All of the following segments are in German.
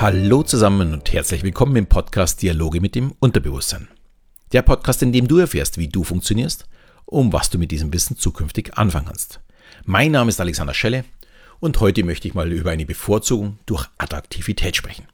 Hallo zusammen und herzlich willkommen im Podcast Dialoge mit dem Unterbewusstsein. Der Podcast, in dem du erfährst, wie du funktionierst und was du mit diesem Wissen zukünftig anfangen kannst. Mein Name ist Alexander Schelle und heute möchte ich mal über eine Bevorzugung durch Attraktivität sprechen.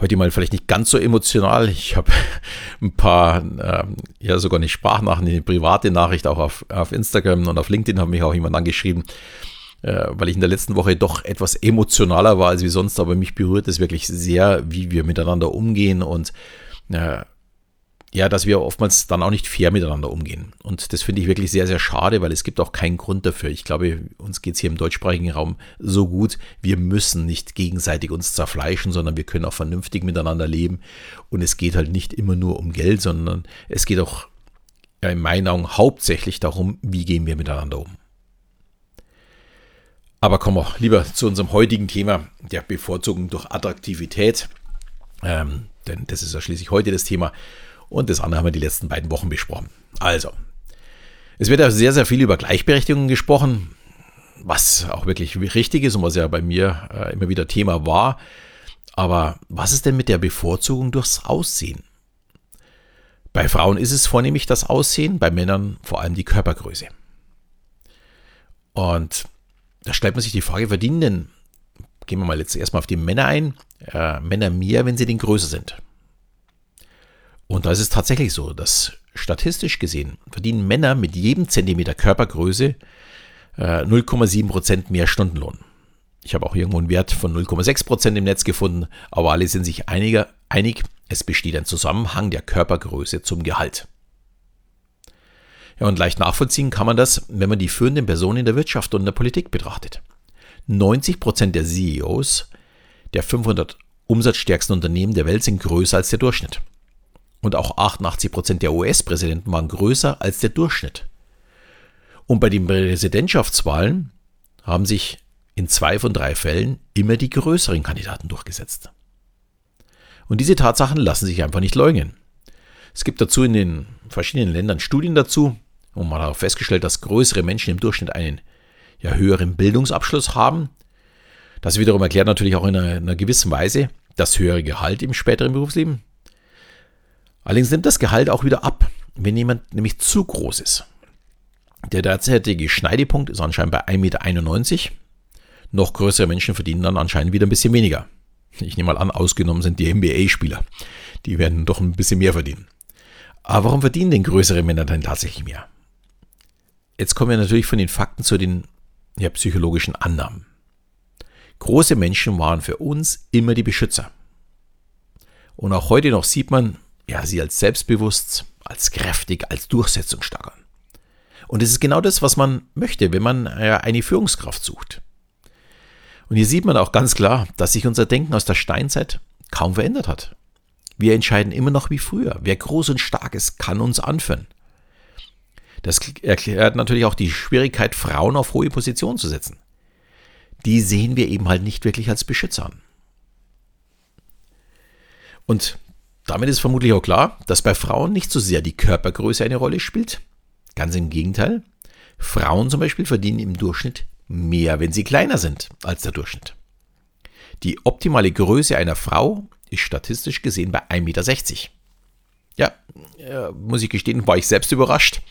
Heute mal vielleicht nicht ganz so emotional. Ich habe ein paar, ähm, ja sogar eine Sprachnachricht, eine private Nachricht auch auf, auf Instagram und auf LinkedIn hat mich auch jemand angeschrieben, weil ich in der letzten Woche doch etwas emotionaler war als wie sonst, aber mich berührt es wirklich sehr, wie wir miteinander umgehen und äh, ja, dass wir oftmals dann auch nicht fair miteinander umgehen. Und das finde ich wirklich sehr, sehr schade, weil es gibt auch keinen Grund dafür. Ich glaube, uns geht es hier im deutschsprachigen Raum so gut. Wir müssen nicht gegenseitig uns zerfleischen, sondern wir können auch vernünftig miteinander leben. Und es geht halt nicht immer nur um Geld, sondern es geht auch in meinen Augen hauptsächlich darum, wie gehen wir miteinander um. Aber kommen wir lieber zu unserem heutigen Thema, der Bevorzugung durch Attraktivität. Ähm, denn das ist ja schließlich heute das Thema. Und das andere haben wir die letzten beiden Wochen besprochen. Also, es wird ja sehr, sehr viel über Gleichberechtigung gesprochen, was auch wirklich richtig ist und was ja bei mir äh, immer wieder Thema war. Aber was ist denn mit der Bevorzugung durchs Aussehen? Bei Frauen ist es vornehmlich das Aussehen, bei Männern vor allem die Körpergröße. Und da stellt man sich die Frage, verdienen denn, gehen wir mal jetzt erstmal auf die Männer ein, äh, Männer mehr, wenn sie denn größer sind? Und da ist es tatsächlich so, dass statistisch gesehen verdienen Männer mit jedem Zentimeter Körpergröße äh, 0,7% mehr Stundenlohn. Ich habe auch irgendwo einen Wert von 0,6% im Netz gefunden, aber alle sind sich einiger, einig, es besteht ein Zusammenhang der Körpergröße zum Gehalt. Ja, und leicht nachvollziehen kann man das, wenn man die führenden Personen in der Wirtschaft und in der Politik betrachtet. 90% der CEOs der 500 umsatzstärksten Unternehmen der Welt sind größer als der Durchschnitt. Und auch 88% der US-Präsidenten waren größer als der Durchschnitt. Und bei den Präsidentschaftswahlen haben sich in zwei von drei Fällen immer die größeren Kandidaten durchgesetzt. Und diese Tatsachen lassen sich einfach nicht leugnen. Es gibt dazu in den verschiedenen Ländern Studien dazu, und man hat auch festgestellt, dass größere Menschen im Durchschnitt einen ja, höheren Bildungsabschluss haben. Das wiederum erklärt natürlich auch in einer, in einer gewissen Weise das höhere Gehalt im späteren Berufsleben. Allerdings nimmt das Gehalt auch wieder ab, wenn jemand nämlich zu groß ist. Der derzeitige Schneidepunkt ist anscheinend bei 1,91 Meter. Noch größere Menschen verdienen dann anscheinend wieder ein bisschen weniger. Ich nehme mal an, ausgenommen sind die NBA-Spieler. Die werden doch ein bisschen mehr verdienen. Aber warum verdienen denn größere Männer denn tatsächlich mehr? Jetzt kommen wir natürlich von den Fakten zu den ja, psychologischen Annahmen. Große Menschen waren für uns immer die Beschützer. Und auch heute noch sieht man ja, sie als selbstbewusst, als kräftig, als durchsetzungsstark an. Und es ist genau das, was man möchte, wenn man ja, eine Führungskraft sucht. Und hier sieht man auch ganz klar, dass sich unser Denken aus der Steinzeit kaum verändert hat. Wir entscheiden immer noch wie früher. Wer groß und stark ist, kann uns anführen. Das erklärt natürlich auch die Schwierigkeit, Frauen auf hohe Positionen zu setzen. Die sehen wir eben halt nicht wirklich als Beschützer an. Und damit ist vermutlich auch klar, dass bei Frauen nicht so sehr die Körpergröße eine Rolle spielt. Ganz im Gegenteil. Frauen zum Beispiel verdienen im Durchschnitt mehr, wenn sie kleiner sind als der Durchschnitt. Die optimale Größe einer Frau ist statistisch gesehen bei 1,60 Meter. Ja, äh, muss ich gestehen, war ich selbst überrascht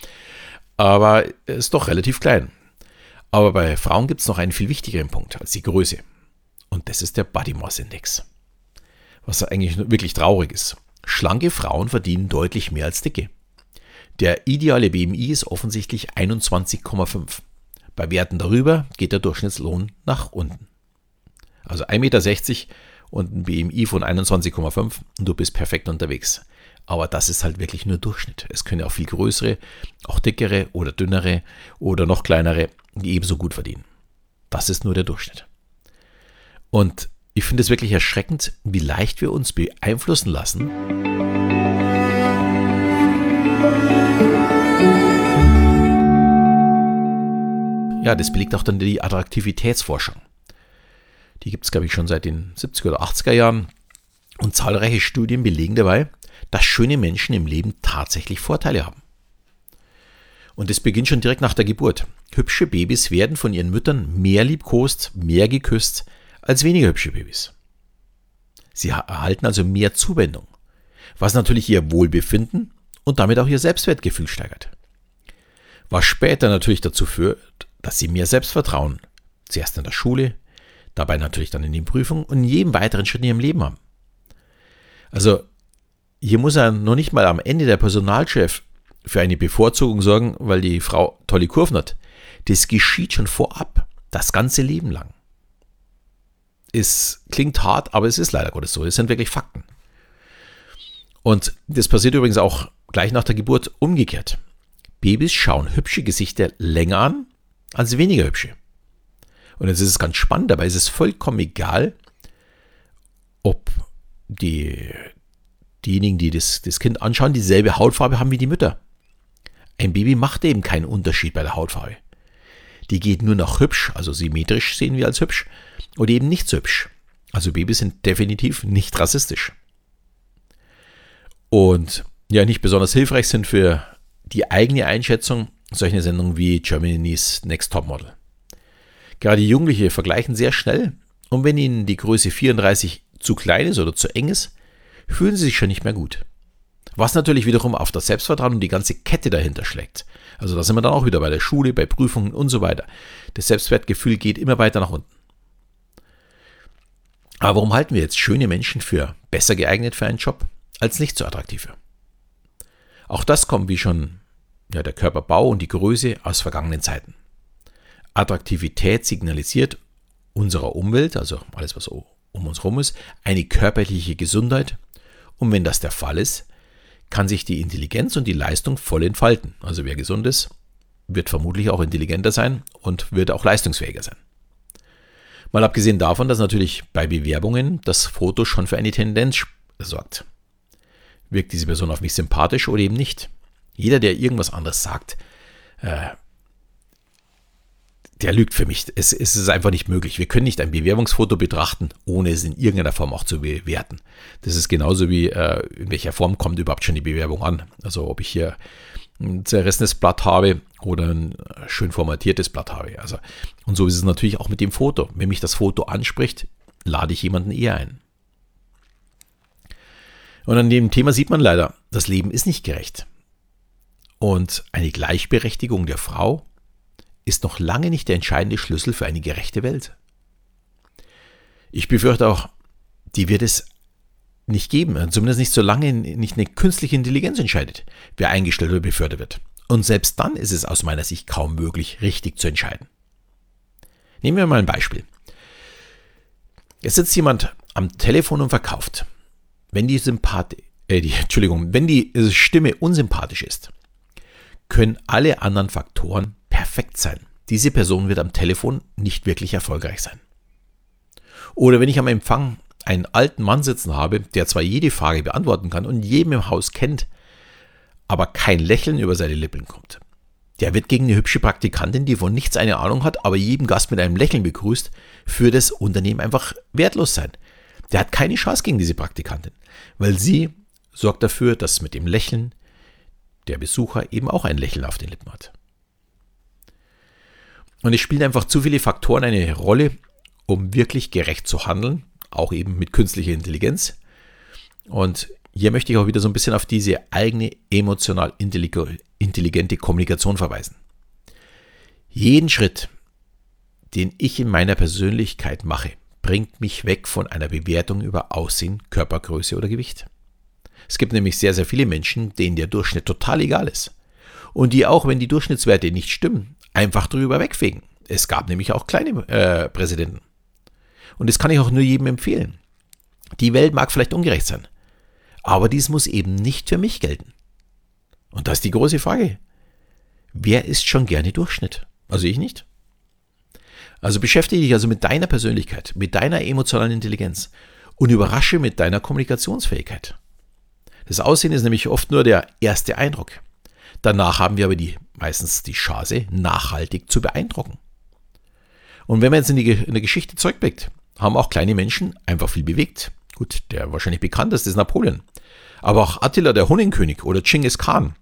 aber ist doch relativ klein. Aber bei Frauen gibt es noch einen viel wichtigeren Punkt als die Größe. Und das ist der Body Mass Index. Was eigentlich wirklich traurig ist. Schlanke Frauen verdienen deutlich mehr als dicke. Der ideale BMI ist offensichtlich 21,5. Bei Werten darüber geht der Durchschnittslohn nach unten. Also 1,60 Meter und ein BMI von 21,5 und du bist perfekt unterwegs. Aber das ist halt wirklich nur Durchschnitt. Es können auch viel größere, auch dickere oder dünnere oder noch kleinere, die ebenso gut verdienen. Das ist nur der Durchschnitt. Und ich finde es wirklich erschreckend, wie leicht wir uns beeinflussen lassen. Ja, das belegt auch dann die Attraktivitätsforschung. Die gibt es, glaube ich, schon seit den 70er oder 80er Jahren. Und zahlreiche Studien belegen dabei, dass schöne Menschen im Leben tatsächlich Vorteile haben. Und es beginnt schon direkt nach der Geburt. Hübsche Babys werden von ihren Müttern mehr liebkost, mehr geküsst als weniger hübsche Babys. Sie erhalten also mehr Zuwendung, was natürlich ihr Wohlbefinden und damit auch ihr Selbstwertgefühl steigert. Was später natürlich dazu führt, dass sie mehr Selbstvertrauen, zuerst in der Schule, dabei natürlich dann in den Prüfungen und in jedem weiteren Schritt in ihrem Leben haben. Also hier muss er noch nicht mal am Ende der Personalchef für eine Bevorzugung sorgen, weil die Frau tolle Kurven hat. Das geschieht schon vorab, das ganze Leben lang. Es klingt hart, aber es ist leider Gottes so. Es sind wirklich Fakten. Und das passiert übrigens auch gleich nach der Geburt umgekehrt. Babys schauen hübsche Gesichter länger an als weniger hübsche. Und jetzt ist es ganz spannend, dabei ist es vollkommen egal, ob die, diejenigen, die das, das Kind anschauen, dieselbe Hautfarbe haben wie die Mütter. Ein Baby macht eben keinen Unterschied bei der Hautfarbe. Die geht nur noch hübsch, also symmetrisch sehen wir als hübsch, oder eben nicht so hübsch. Also Babys sind definitiv nicht rassistisch. Und ja, nicht besonders hilfreich sind für die eigene Einschätzung solche Sendungen wie Germany's Next Topmodel. Gerade Jugendliche vergleichen sehr schnell und wenn ihnen die Größe 34 zu klein ist oder zu eng ist, fühlen sie sich schon nicht mehr gut. Was natürlich wiederum auf das Selbstvertrauen und die ganze Kette dahinter schlägt. Also da sind wir dann auch wieder bei der Schule, bei Prüfungen und so weiter. Das Selbstwertgefühl geht immer weiter nach unten. Aber warum halten wir jetzt schöne Menschen für besser geeignet für einen Job als nicht so attraktive? Auch das kommt, wie schon ja, der Körperbau und die Größe aus vergangenen Zeiten. Attraktivität signalisiert unserer Umwelt, also alles, was um uns herum ist, eine körperliche Gesundheit. Und wenn das der Fall ist, kann sich die Intelligenz und die Leistung voll entfalten. Also wer gesund ist, wird vermutlich auch intelligenter sein und wird auch leistungsfähiger sein. Mal abgesehen davon, dass natürlich bei Bewerbungen das Foto schon für eine Tendenz sorgt. Wirkt diese Person auf mich sympathisch oder eben nicht? Jeder, der irgendwas anderes sagt, äh, der lügt für mich. Es, es, ist einfach nicht möglich. Wir können nicht ein Bewerbungsfoto betrachten, ohne es in irgendeiner Form auch zu bewerten. Das ist genauso wie, äh, in welcher Form kommt überhaupt schon die Bewerbung an. Also ob ich hier ein zerrissenes Blatt habe oder ein schön formatiertes Blatt habe. Also, und so ist es natürlich auch mit dem Foto. Wenn mich das Foto anspricht, lade ich jemanden eher ein. Und an dem Thema sieht man leider, das Leben ist nicht gerecht. Und eine Gleichberechtigung der Frau ist noch lange nicht der entscheidende Schlüssel für eine gerechte Welt. Ich befürchte auch, die wird es nicht geben, zumindest nicht solange nicht eine künstliche Intelligenz entscheidet, wer eingestellt oder befördert wird. Und selbst dann ist es aus meiner Sicht kaum möglich, richtig zu entscheiden. Nehmen wir mal ein Beispiel. Jetzt sitzt jemand am Telefon und verkauft. Wenn die Sympathie, äh, die, Entschuldigung, wenn die Stimme unsympathisch ist, können alle anderen Faktoren perfekt sein. Diese Person wird am Telefon nicht wirklich erfolgreich sein. Oder wenn ich am Empfang einen alten Mann sitzen habe, der zwar jede Frage beantworten kann und jedem im Haus kennt, aber kein Lächeln über seine Lippen kommt. Der wird gegen eine hübsche Praktikantin, die von nichts eine Ahnung hat, aber jeden Gast mit einem Lächeln begrüßt, für das Unternehmen einfach wertlos sein. Der hat keine Chance gegen diese Praktikantin, weil sie sorgt dafür, dass mit dem Lächeln der Besucher eben auch ein Lächeln auf den Lippen hat. Und es spielen einfach zu viele Faktoren eine Rolle, um wirklich gerecht zu handeln, auch eben mit künstlicher Intelligenz. Und hier möchte ich auch wieder so ein bisschen auf diese eigene emotional intelligente Kommunikation verweisen. Jeden Schritt, den ich in meiner Persönlichkeit mache, bringt mich weg von einer Bewertung über Aussehen, Körpergröße oder Gewicht. Es gibt nämlich sehr, sehr viele Menschen, denen der Durchschnitt total egal ist. Und die auch, wenn die Durchschnittswerte nicht stimmen, einfach drüber wegfegen. Es gab nämlich auch kleine äh, Präsidenten. Und das kann ich auch nur jedem empfehlen. Die Welt mag vielleicht ungerecht sein, aber dies muss eben nicht für mich gelten. Und das ist die große Frage. Wer ist schon gerne Durchschnitt? Also ich nicht. Also beschäftige dich also mit deiner Persönlichkeit, mit deiner emotionalen Intelligenz und überrasche mit deiner Kommunikationsfähigkeit. Das Aussehen ist nämlich oft nur der erste Eindruck. Danach haben wir aber die, meistens die Chance, nachhaltig zu beeindrucken. Und wenn man jetzt in, die, in der Geschichte zurückblickt, haben auch kleine Menschen einfach viel bewegt. Gut, der wahrscheinlich bekannteste ist Napoleon. Aber auch Attila, der Honigkönig oder Genghis Khan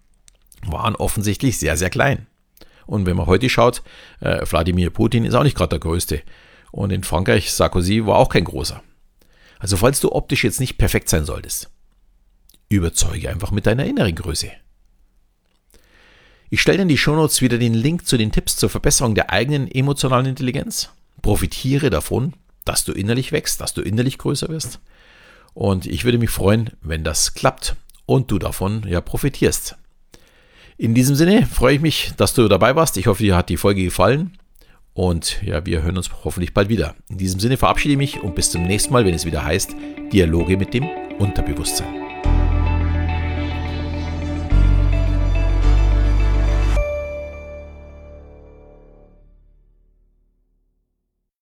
waren offensichtlich sehr, sehr klein. Und wenn man heute schaut, äh, Wladimir Putin ist auch nicht gerade der Größte. Und in Frankreich, Sarkozy war auch kein großer. Also falls du optisch jetzt nicht perfekt sein solltest, überzeuge einfach mit deiner inneren Größe. Ich stelle in die Shownotes wieder den Link zu den Tipps zur Verbesserung der eigenen emotionalen Intelligenz. Profitiere davon, dass du innerlich wächst, dass du innerlich größer wirst. Und ich würde mich freuen, wenn das klappt und du davon ja profitierst. In diesem Sinne freue ich mich, dass du dabei warst. Ich hoffe, dir hat die Folge gefallen. Und ja, wir hören uns hoffentlich bald wieder. In diesem Sinne verabschiede ich mich und bis zum nächsten Mal, wenn es wieder heißt Dialoge mit dem Unterbewusstsein.